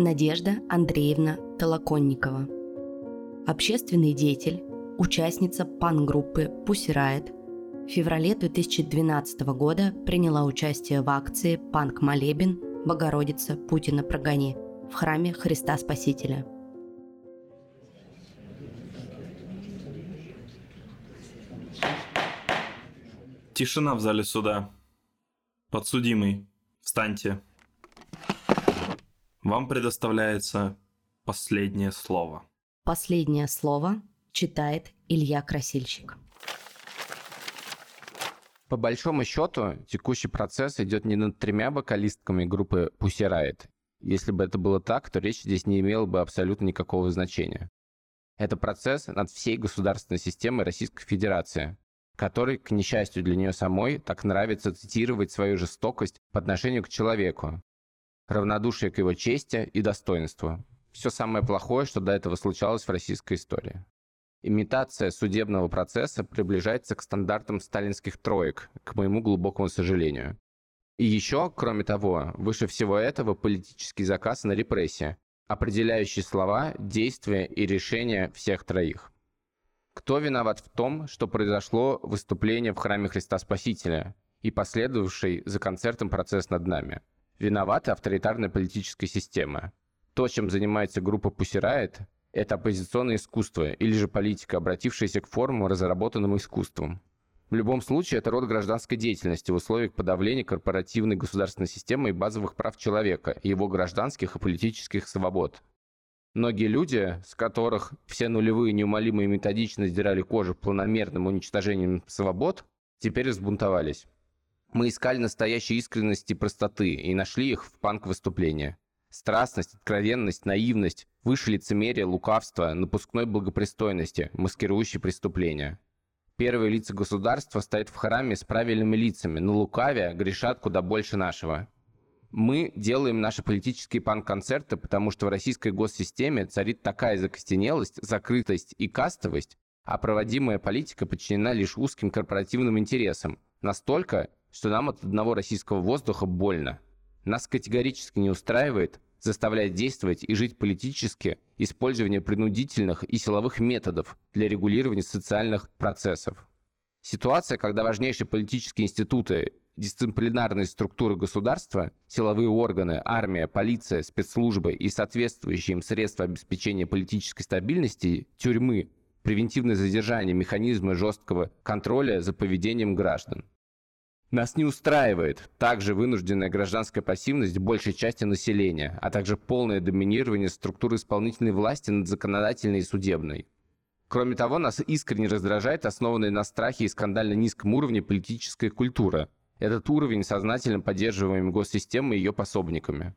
Надежда Андреевна Толоконникова. Общественный деятель, участница пан-группы «Pussy Riot», в феврале 2012 года приняла участие в акции «Панк Молебен. Богородица Путина прогони» в храме Христа Спасителя. Тишина в зале суда. Подсудимый, встаньте. Вам предоставляется последнее слово. Последнее слово читает Илья Красильщик. По большому счету, текущий процесс идет не над тремя вокалистками группы Pussy Riot. Если бы это было так, то речь здесь не имела бы абсолютно никакого значения. Это процесс над всей государственной системой Российской Федерации, которой, к несчастью для нее самой, так нравится цитировать свою жестокость по отношению к человеку, равнодушие к его чести и достоинству. Все самое плохое, что до этого случалось в российской истории. Имитация судебного процесса приближается к стандартам сталинских троек, к моему глубокому сожалению. И еще, кроме того, выше всего этого политический заказ на репрессии, определяющий слова, действия и решения всех троих. Кто виноват в том, что произошло выступление в храме Христа Спасителя и последовавший за концертом процесс над нами? Виновата авторитарная политическая система. То, чем занимается группа Riot, это оппозиционное искусство или же политика, обратившаяся к формам, разработанным искусством. В любом случае, это род гражданской деятельности в условиях подавления корпоративной государственной системы и базовых прав человека, его гражданских и политических свобод. Многие люди, с которых все нулевые неумолимо и методично сдирали кожу планомерным уничтожением свобод, теперь взбунтовались. Мы искали настоящей искренности и простоты и нашли их в панк-выступлении. Страстность, откровенность, наивность, выше лицемерие, лукавство, напускной благопристойности, маскирующие преступления. Первые лица государства стоят в храме с правильными лицами, но лукавя грешат куда больше нашего. Мы делаем наши политические панк-концерты, потому что в российской госсистеме царит такая закостенелость, закрытость и кастовость, а проводимая политика подчинена лишь узким корпоративным интересам. Настолько, что нам от одного российского воздуха больно. Нас категорически не устраивает, заставляет действовать и жить политически использование принудительных и силовых методов для регулирования социальных процессов. Ситуация, когда важнейшие политические институты, дисциплинарные структуры государства, силовые органы, армия, полиция, спецслужбы и соответствующие им средства обеспечения политической стабильности, тюрьмы, превентивное задержание, механизмы жесткого контроля за поведением граждан. Нас не устраивает также вынужденная гражданская пассивность большей части населения, а также полное доминирование структуры исполнительной власти над законодательной и судебной. Кроме того, нас искренне раздражает основанная на страхе и скандально низком уровне политическая культура. Этот уровень сознательно поддерживаем госсистемой и ее пособниками.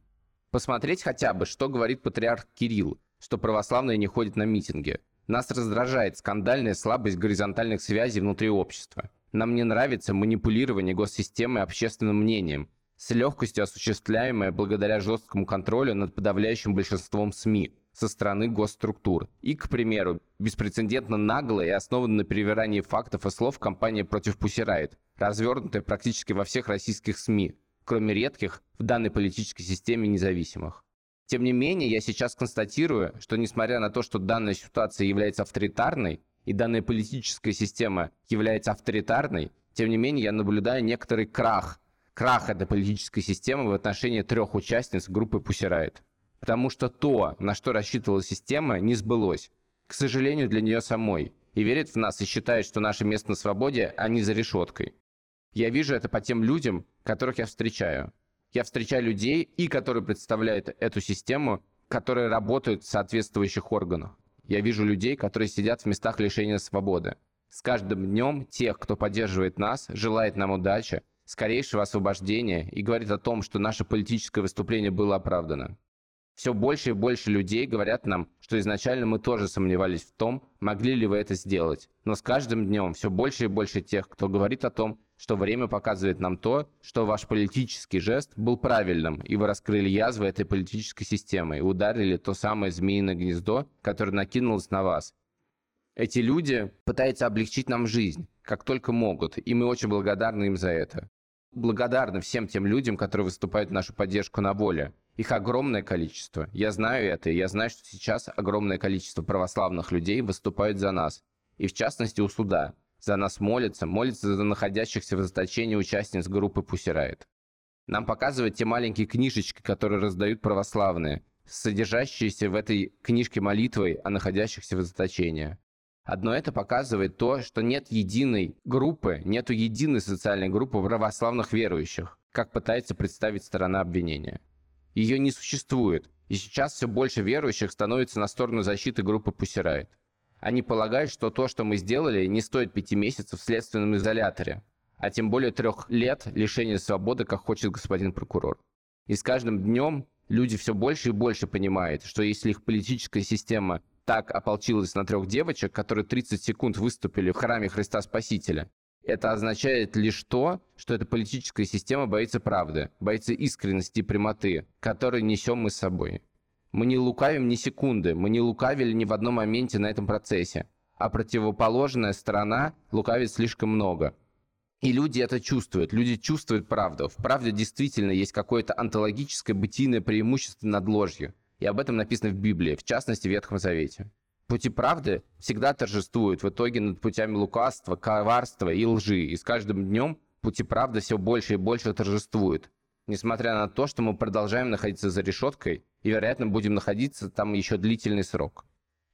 Посмотреть хотя бы, что говорит патриарх Кирилл, что православные не ходят на митинги. Нас раздражает скандальная слабость горизонтальных связей внутри общества. Нам не нравится манипулирование госсистемой общественным мнением, с легкостью осуществляемое благодаря жесткому контролю над подавляющим большинством СМИ со стороны госструктур. И, к примеру, беспрецедентно наглая и основанная на перевирании фактов и слов кампания против Пусирает, развернутая практически во всех российских СМИ, кроме редких в данной политической системе независимых. Тем не менее, я сейчас констатирую, что несмотря на то, что данная ситуация является авторитарной, и данная политическая система является авторитарной, тем не менее я наблюдаю некоторый крах, крах этой политической системы в отношении трех участниц группы Riot. Потому что то, на что рассчитывала система, не сбылось. К сожалению, для нее самой. И верит в нас и считает, что наше место на свободе, а не за решеткой. Я вижу это по тем людям, которых я встречаю. Я встречаю людей, и которые представляют эту систему, которые работают в соответствующих органах. Я вижу людей, которые сидят в местах лишения свободы. С каждым днем тех, кто поддерживает нас, желает нам удачи, скорейшего освобождения и говорит о том, что наше политическое выступление было оправдано. Все больше и больше людей говорят нам, что изначально мы тоже сомневались в том, могли ли вы это сделать. Но с каждым днем все больше и больше тех, кто говорит о том, что время показывает нам то, что ваш политический жест был правильным, и вы раскрыли язвы этой политической системы и ударили то самое змеиное гнездо, которое накинулось на вас. Эти люди пытаются облегчить нам жизнь, как только могут, и мы очень благодарны им за это. Благодарны всем тем людям, которые выступают в нашу поддержку на воле, Их огромное количество. Я знаю это, и я знаю, что сейчас огромное количество православных людей выступают за нас. И в частности у суда. За нас молятся, молятся за находящихся в заточении участниц группы Пусирает. Нам показывают те маленькие книжечки, которые раздают православные, содержащиеся в этой книжке молитвой о находящихся в заточении. Одно это показывает то, что нет единой группы, нету единой социальной группы православных верующих, как пытается представить сторона обвинения. Ее не существует, и сейчас все больше верующих становится на сторону защиты группы Пусирает. Они полагают, что то, что мы сделали, не стоит пяти месяцев в следственном изоляторе, а тем более трех лет лишения свободы, как хочет господин прокурор. И с каждым днем люди все больше и больше понимают, что если их политическая система так ополчилась на трех девочек, которые 30 секунд выступили в храме Христа Спасителя, это означает лишь то, что эта политическая система боится правды, боится искренности и прямоты, которые несем мы с собой. Мы не лукавим ни секунды, мы не лукавили ни в одном моменте на этом процессе, а противоположная сторона лукавит слишком много. И люди это чувствуют, люди чувствуют правду. В правде действительно есть какое-то онтологическое бытийное преимущество над ложью. И об этом написано в Библии, в частности в Ветхом Завете. Пути правды всегда торжествуют в итоге над путями лукавства, коварства и лжи. И с каждым днем пути правды все больше и больше торжествуют. Несмотря на то, что мы продолжаем находиться за решеткой и, вероятно, будем находиться там еще длительный срок.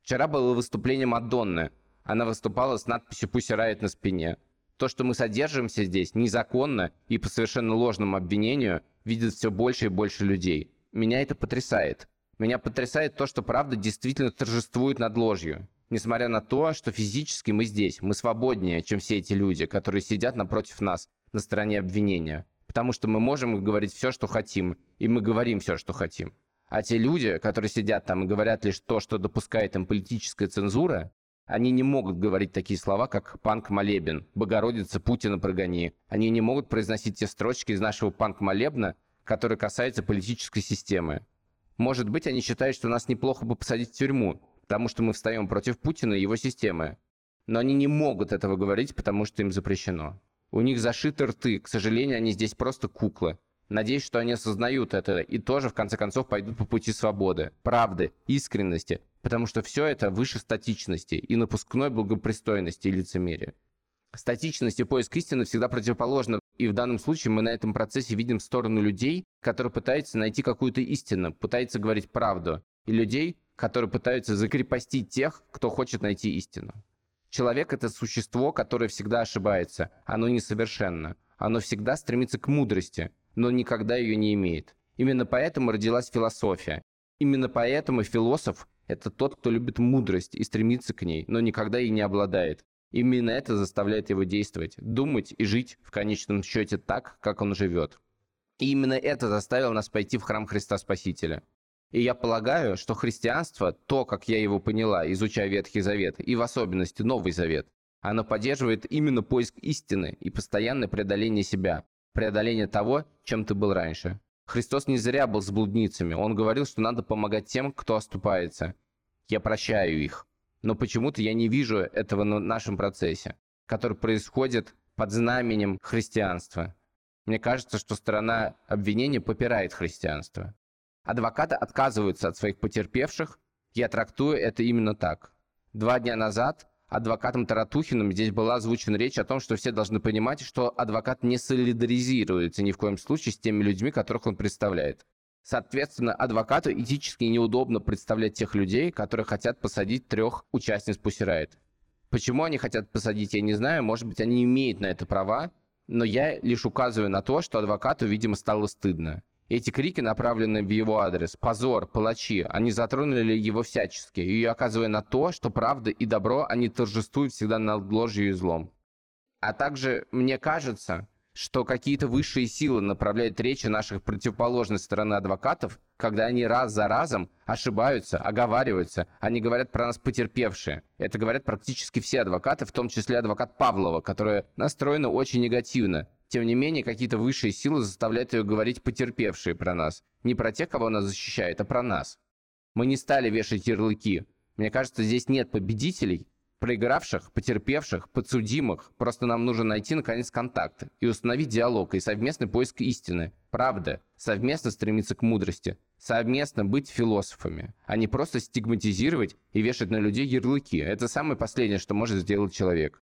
Вчера было выступление Мадонны. Она выступала с надписью «Пусть рает на спине». То, что мы содержимся здесь незаконно и по совершенно ложному обвинению, видят все больше и больше людей. Меня это потрясает. Меня потрясает то, что правда действительно торжествует над ложью. Несмотря на то, что физически мы здесь, мы свободнее, чем все эти люди, которые сидят напротив нас, на стороне обвинения. Потому что мы можем говорить все, что хотим, и мы говорим все, что хотим. А те люди, которые сидят там и говорят лишь то, что допускает им политическая цензура, они не могут говорить такие слова, как «панк-молебен», «Богородица Путина прогони». Они не могут произносить те строчки из нашего панк-молебна, которые касаются политической системы. Может быть, они считают, что нас неплохо бы посадить в тюрьму, потому что мы встаем против Путина и его системы. Но они не могут этого говорить, потому что им запрещено. У них зашиты рты, к сожалению, они здесь просто куклы. Надеюсь, что они осознают это и тоже, в конце концов, пойдут по пути свободы, правды, искренности, потому что все это выше статичности и напускной благопристойности и лицемерия. Статичность и поиск истины всегда противоположны, и в данном случае мы на этом процессе видим сторону людей, которые пытаются найти какую-то истину, пытаются говорить правду, и людей, которые пытаются закрепостить тех, кто хочет найти истину. Человек — это существо, которое всегда ошибается, оно несовершенно, оно всегда стремится к мудрости, но никогда ее не имеет. Именно поэтому родилась философия. Именно поэтому философ — это тот, кто любит мудрость и стремится к ней, но никогда ей не обладает. Именно это заставляет его действовать, думать и жить в конечном счете так, как он живет. И именно это заставило нас пойти в храм Христа Спасителя. И я полагаю, что христианство, то, как я его поняла, изучая Ветхий Завет, и в особенности Новый Завет, оно поддерживает именно поиск истины и постоянное преодоление себя, преодоление того, чем ты был раньше. Христос не зря был с блудницами, он говорил, что надо помогать тем, кто оступается. Я прощаю их. Но почему-то я не вижу этого на нашем процессе, который происходит под знаменем христианства. Мне кажется, что сторона обвинения попирает христианство. Адвокаты отказываются от своих потерпевших. Я трактую это именно так. Два дня назад адвокатом Таратухиным здесь была озвучена речь о том, что все должны понимать, что адвокат не солидаризируется ни в коем случае с теми людьми, которых он представляет. Соответственно, адвокату этически неудобно представлять тех людей, которые хотят посадить трех участниц Пусирайт. Почему они хотят посадить, я не знаю. Может быть, они имеют на это права, но я лишь указываю на то, что адвокату, видимо, стало стыдно. Эти крики направлены в его адрес. Позор, палачи. Они затронули его всячески, и оказывая на то, что правда и добро, они торжествуют всегда над ложью и злом. А также, мне кажется, что какие-то высшие силы направляют речи наших противоположной стороны адвокатов, когда они раз за разом ошибаются, оговариваются, они говорят про нас потерпевшие. Это говорят практически все адвокаты, в том числе адвокат Павлова, которая настроена очень негативно. Тем не менее, какие-то высшие силы заставляют ее говорить потерпевшие про нас. Не про тех, кого она защищает, а про нас. Мы не стали вешать ярлыки. Мне кажется, здесь нет победителей, проигравших, потерпевших, подсудимых. Просто нам нужно найти, наконец, контакты и установить диалог и совместный поиск истины, правды, совместно стремиться к мудрости. совместно быть философами, а не просто стигматизировать и вешать на людей ярлыки. Это самое последнее, что может сделать человек.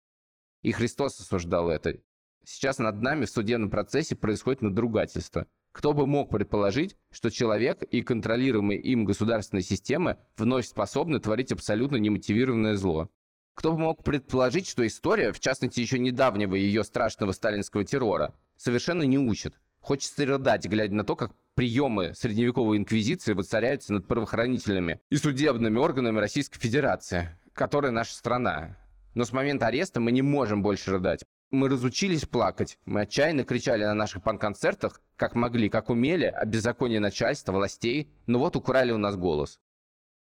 И Христос осуждал это. Сейчас над нами в судебном процессе происходит надругательство. Кто бы мог предположить, что человек и контролируемые им государственные системы вновь способны творить абсолютно немотивированное зло? Кто бы мог предположить, что история, в частности еще недавнего ее страшного сталинского террора, совершенно не учит. Хочется рыдать, глядя на то, как приемы средневековой инквизиции воцаряются над правоохранительными и судебными органами Российской Федерации, которая наша страна. Но с момента ареста мы не можем больше рыдать. Мы разучились плакать. Мы отчаянно кричали на наших пан-концертах, как могли, как умели, о беззаконии начальства, властей, но вот украли у нас голос.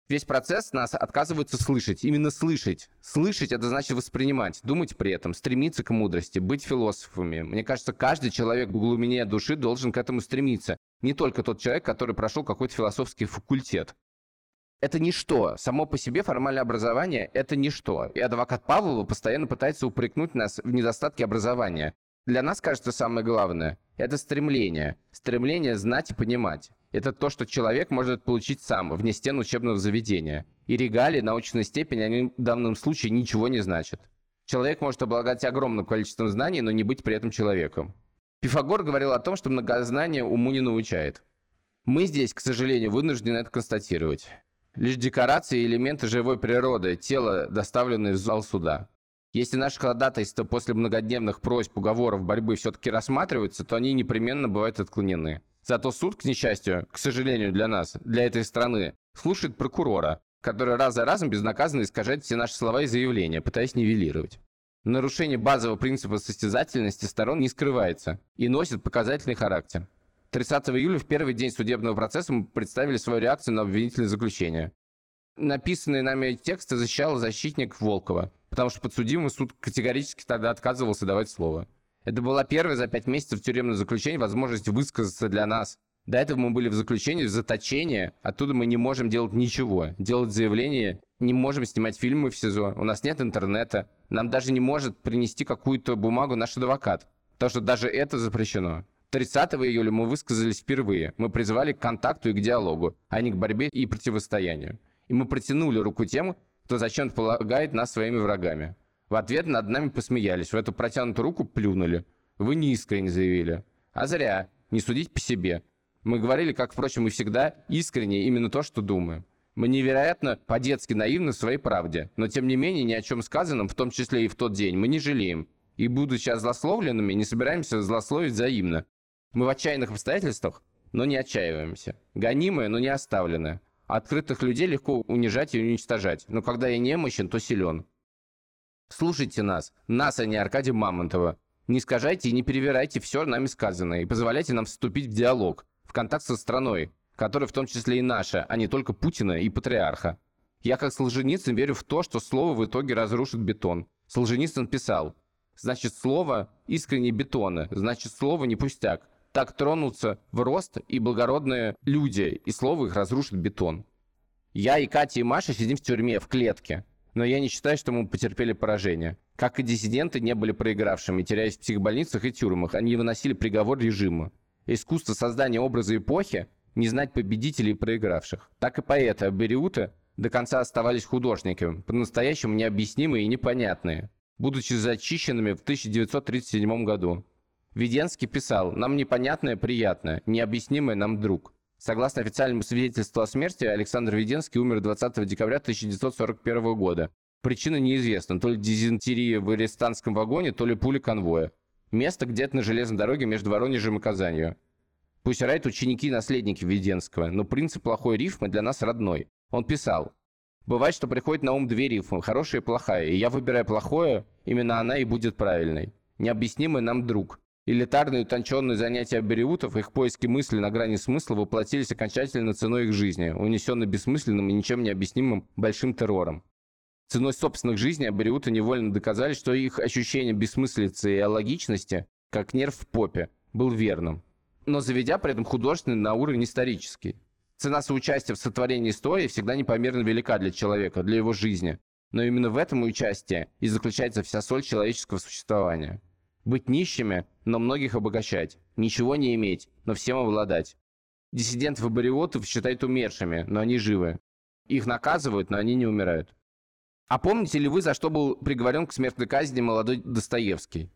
Весь процесс нас отказываются слышать. Именно слышать. Слышать — это значит воспринимать, думать при этом, стремиться к мудрости, быть философами. Мне кажется, каждый человек в глубине души должен к этому стремиться. Не только тот человек, который прошел какой-то философский факультет. Это ничто. Само по себе формальное образование – это ничто. И адвокат Павлова постоянно пытается упрекнуть нас в недостатке образования. Для нас, кажется, самое главное – это стремление. Стремление знать и понимать. Это то, что человек может получить сам, вне стен учебного заведения. И регалии, научная степень, они в данном случае ничего не значат. Человек может обладать огромным количеством знаний, но не быть при этом человеком. Пифагор говорил о том, что многознание уму не научает. Мы здесь, к сожалению, вынуждены это констатировать. Лишь декорации и элементы живой природы, тело, доставленные в зал суда. Если наши ходатайства после многодневных просьб, уговоров, борьбы все-таки рассматриваются, то они непременно бывают отклонены. Зато суд, к несчастью, к сожалению для нас, для этой страны, слушает прокурора, который раз за разом безнаказанно искажает все наши слова и заявления, пытаясь нивелировать. Нарушение базового принципа состязательности сторон не скрывается и носит показательный характер. 30 июля, в первый день судебного процесса, мы представили свою реакцию на обвинительное заключение. Написанные нами тексты защищал защитник Волкова, потому что подсудимый суд категорически тогда отказывался давать слово. Это была первая за пять месяцев тюремного заключения возможность высказаться для нас. До этого мы были в заключении, в заточении. Оттуда мы не можем делать ничего. Делать заявление, не можем снимать фильмы в СИЗО. У нас нет интернета. Нам даже не может принести какую-то бумагу наш адвокат. Потому что даже это запрещено. 30 июля мы высказались впервые. Мы призывали к контакту и к диалогу, а не к борьбе и противостоянию. И мы протянули руку тем, кто зачем-то полагает нас своими врагами. В ответ над нами посмеялись, в эту протянутую руку плюнули. Вы неискренне заявили. А зря. Не судить по себе. Мы говорили, как, впрочем, и всегда, искренне именно то, что думаем. Мы невероятно по-детски наивны в своей правде, но тем не менее ни о чем сказанном, в том числе и в тот день, мы не жалеем. И, будучи озлословленными, не собираемся злословить взаимно. Мы в отчаянных обстоятельствах, но не отчаиваемся. Гонимые, но не оставленные. Открытых людей легко унижать и уничтожать, но когда я немощен, то силен. Слушайте нас, нас, а не Аркадия Мамонтова. Не скажайте и не перевирайте все нами сказанное, и позволяйте нам вступить в диалог, в контакт со страной, которая в том числе и наша, а не только Путина и Патриарха. Я как Солженицын верю в то, что слово в итоге разрушит бетон. Солженицын писал, значит слово искренне бетона, значит слово не пустяк. Так тронутся в рост и благородные люди, и слово их разрушит бетон. Я и Катя и Маша сидим в тюрьме, в клетке. Но я не считаю, что мы потерпели поражение. Как и диссиденты не были проигравшими, теряясь в психбольницах и тюрьмах, они выносили приговор режима. Искусство создания образа эпохи – не знать победителей и проигравших. Так и поэты Абериута до конца оставались художниками, по-настоящему необъяснимые и непонятные, будучи зачищенными в 1937 году. Веденский писал «Нам непонятное приятное, необъяснимое нам друг». Согласно официальному свидетельству о смерти, Александр Веденский умер 20 декабря 1941 года. Причина неизвестна, то ли дизентерия в арестантском вагоне, то ли пуля конвоя. Место где-то на железной дороге между Воронежем и Казанью. Пусть райт ученики и наследники Веденского, но принцип плохой рифмы для нас родной. Он писал, «Бывает, что приходит на ум две рифмы, хорошая и плохая, и я выбираю плохое, именно она и будет правильной. Необъяснимый нам друг. Элитарные утонченные занятия бериутов, их поиски мысли на грани смысла воплотились окончательно ценой их жизни, унесенной бессмысленным и ничем не объяснимым большим террором. Ценой собственных жизней абориуты невольно доказали, что их ощущение бессмыслицы и алогичности, как нерв в попе, был верным. Но заведя при этом художественный на уровень исторический. Цена соучастия в сотворении истории всегда непомерно велика для человека, для его жизни. Но именно в этом участии и заключается вся соль человеческого существования. Быть нищими, но многих обогащать. Ничего не иметь, но всем обладать. Диссидентов-бариотов считают умершими, но они живы. Их наказывают, но они не умирают. А помните ли вы, за что был приговорен к смертной казни молодой Достоевский?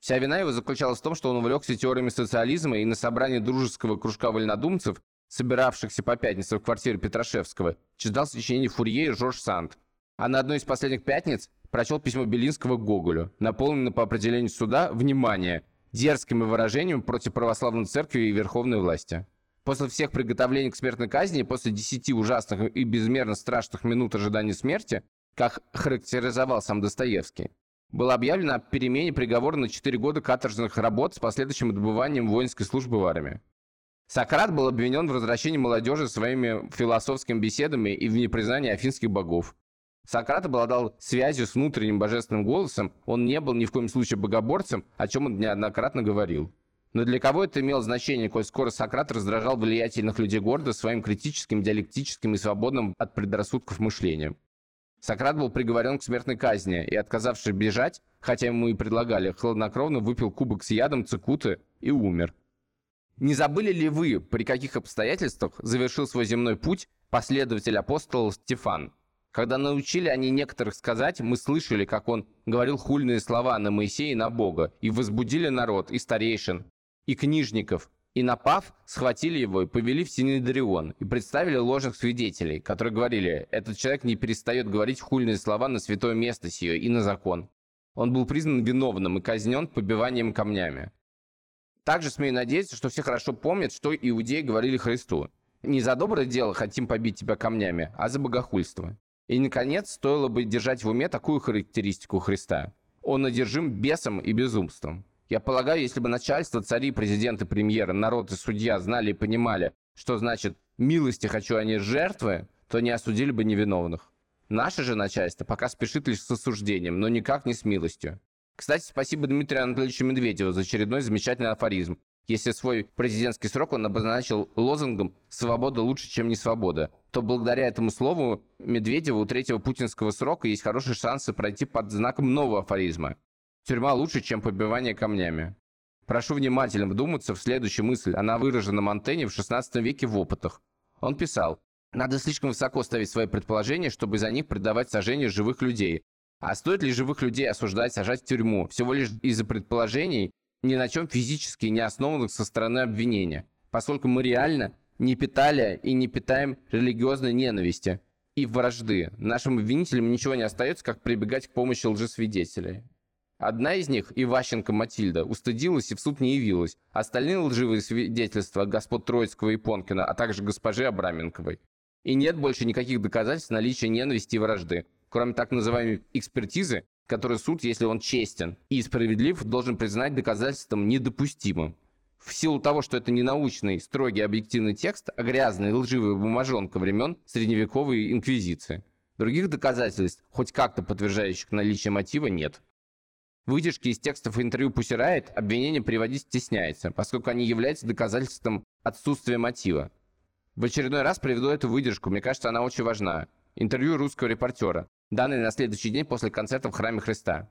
Вся вина его заключалась в том, что он увлекся теориями социализма и на собрании дружеского кружка вольнодумцев, собиравшихся по пятницам в квартире Петрашевского, читал сочинение Фурье и Жорж Санд. А на одной из последних пятниц прочел письмо Белинского Гоголю, наполненное по определению суда «Внимание!» дерзкими выражениями против православной церкви и верховной власти. После всех приготовлений к смертной казни, после десяти ужасных и безмерно страшных минут ожидания смерти, как характеризовал сам Достоевский, было объявлено о перемене приговора на 4 года каторжных работ с последующим отбыванием воинской службы в армии. Сократ был обвинен в возвращении молодежи своими философскими беседами и в непризнании афинских богов. Сократ обладал связью с внутренним божественным голосом, он не был ни в коем случае богоборцем, о чем он неоднократно говорил. Но для кого это имело значение, коль скоро Сократ раздражал влиятельных людей города своим критическим, диалектическим и свободным от предрассудков мышлением? Сократ был приговорен к смертной казни и, отказавшись бежать, хотя ему и предлагали, хладнокровно выпил кубок с ядом цикуты и умер. Не забыли ли вы, при каких обстоятельствах завершил свой земной путь последователь апостола Стефан? Когда научили они некоторых сказать, мы слышали, как он говорил хульные слова на Моисея и на Бога, и возбудили народ, и старейшин, и книжников, и напав, схватили его и повели в Синедрион, и представили ложных свидетелей, которые говорили, этот человек не перестает говорить хульные слова на святое место сие и на закон. Он был признан виновным и казнен побиванием камнями. Также смею надеяться, что все хорошо помнят, что иудеи говорили Христу. Не за доброе дело хотим побить тебя камнями, а за богохульство. И, наконец, стоило бы держать в уме такую характеристику Христа. Он одержим бесом и безумством. Я полагаю, если бы начальство, цари, президенты, премьеры, народ и судья знали и понимали, что значит «милости хочу, а не жертвы», то не осудили бы невиновных. Наше же начальство пока спешит лишь с осуждением, но никак не с милостью. Кстати, спасибо Дмитрию Анатольевичу Медведеву за очередной замечательный афоризм. Если свой президентский срок он обозначил лозунгом «свобода лучше, чем не свобода», то благодаря этому слову Медведеву у третьего путинского срока есть хорошие шансы пройти под знаком нового афоризма. Тюрьма лучше, чем побивание камнями. Прошу внимательно вдуматься в следующую мысль. Она выражена Монтенье в 16 веке в опытах. Он писал, «Надо слишком высоко ставить свои предположения, чтобы за них предавать сожжению живых людей. А стоит ли живых людей осуждать, сажать в тюрьму, всего лишь из-за предположений, ни на чем физически не основанных со стороны обвинения, поскольку мы реально не питали и не питаем религиозной ненависти и вражды. Нашим обвинителям ничего не остается, как прибегать к помощи лжесвидетелей. Одна из них, Иващенко Матильда, устыдилась и в суд не явилась. Остальные лживые свидетельства господ Троицкого и Понкина, а также госпожи Абраменковой. И нет больше никаких доказательств наличия ненависти и вражды, кроме так называемой экспертизы, который суд, если он честен и справедлив, должен признать доказательством недопустимым. В силу того, что это не научный, строгий, объективный текст, а грязная лживая бумажонка времен средневековой инквизиции. Других доказательств, хоть как-то подтверждающих наличие мотива, нет. Выдержки из текстов интервью Riot обвинение приводить стесняется, поскольку они являются доказательством отсутствия мотива. В очередной раз приведу эту выдержку, мне кажется, она очень важна. Интервью русского репортера данный на следующий день после концерта в Храме Христа.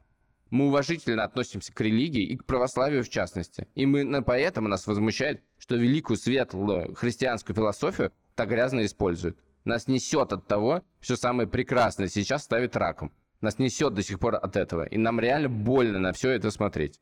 Мы уважительно относимся к религии и к православию в частности. И мы, поэтому нас возмущает, что великую светлую христианскую философию так грязно используют. Нас несет от того, что самое прекрасное сейчас ставит раком. Нас несет до сих пор от этого. И нам реально больно на все это смотреть.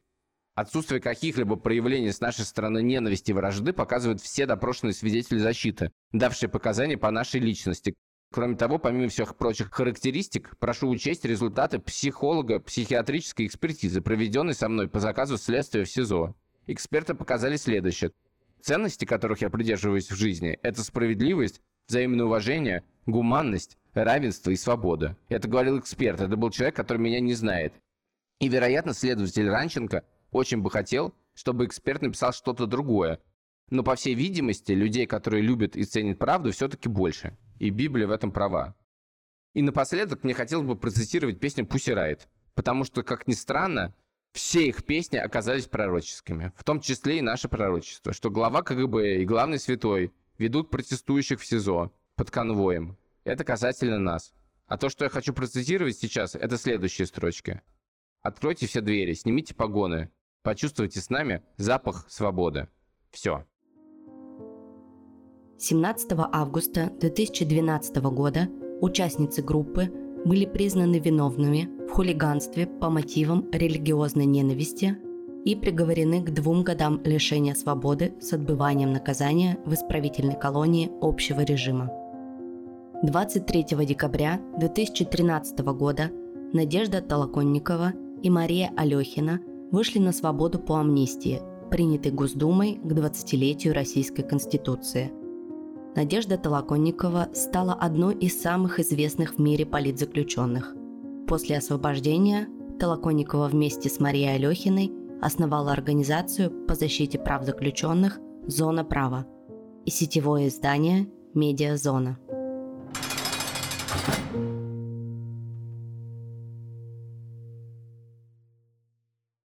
Отсутствие каких-либо проявлений с нашей стороны ненависти и вражды показывают все допрошенные свидетели защиты, давшие показания по нашей личности, Кроме того, помимо всех прочих характеристик, прошу учесть результаты психолога психиатрической экспертизы, проведенной со мной по заказу следствия в СИЗО. Эксперты показали следующее. Ценности, которых я придерживаюсь в жизни, это справедливость, взаимное уважение, гуманность, равенство и свобода. Это говорил эксперт, это был человек, который меня не знает. И, вероятно, следователь Ранченко очень бы хотел, чтобы эксперт написал что-то другое. Но, по всей видимости, людей, которые любят и ценят правду, все-таки больше и Библия в этом права. И напоследок мне хотелось бы процитировать песню Pussy Riot, потому что, как ни странно, все их песни оказались пророческими, в том числе и наше пророчество, что глава КГБ и главный святой ведут протестующих в СИЗО под конвоем. Это касательно нас. А то, что я хочу процитировать сейчас, это следующие строчки. Откройте все двери, снимите погоны, почувствуйте с нами запах свободы. Все. 17 августа 2012 года участницы группы были признаны виновными в хулиганстве по мотивам религиозной ненависти и приговорены к двум годам лишения свободы с отбыванием наказания в исправительной колонии общего режима. 23 декабря 2013 года Надежда Толоконникова и Мария Алехина вышли на свободу по амнистии, принятой Госдумой к 20-летию Российской Конституции. Надежда Толоконникова стала одной из самых известных в мире политзаключенных. После освобождения Толоконникова вместе с Марией Алехиной основала организацию по защите прав заключенных «Зона права» и сетевое издание «Медиазона». Зона.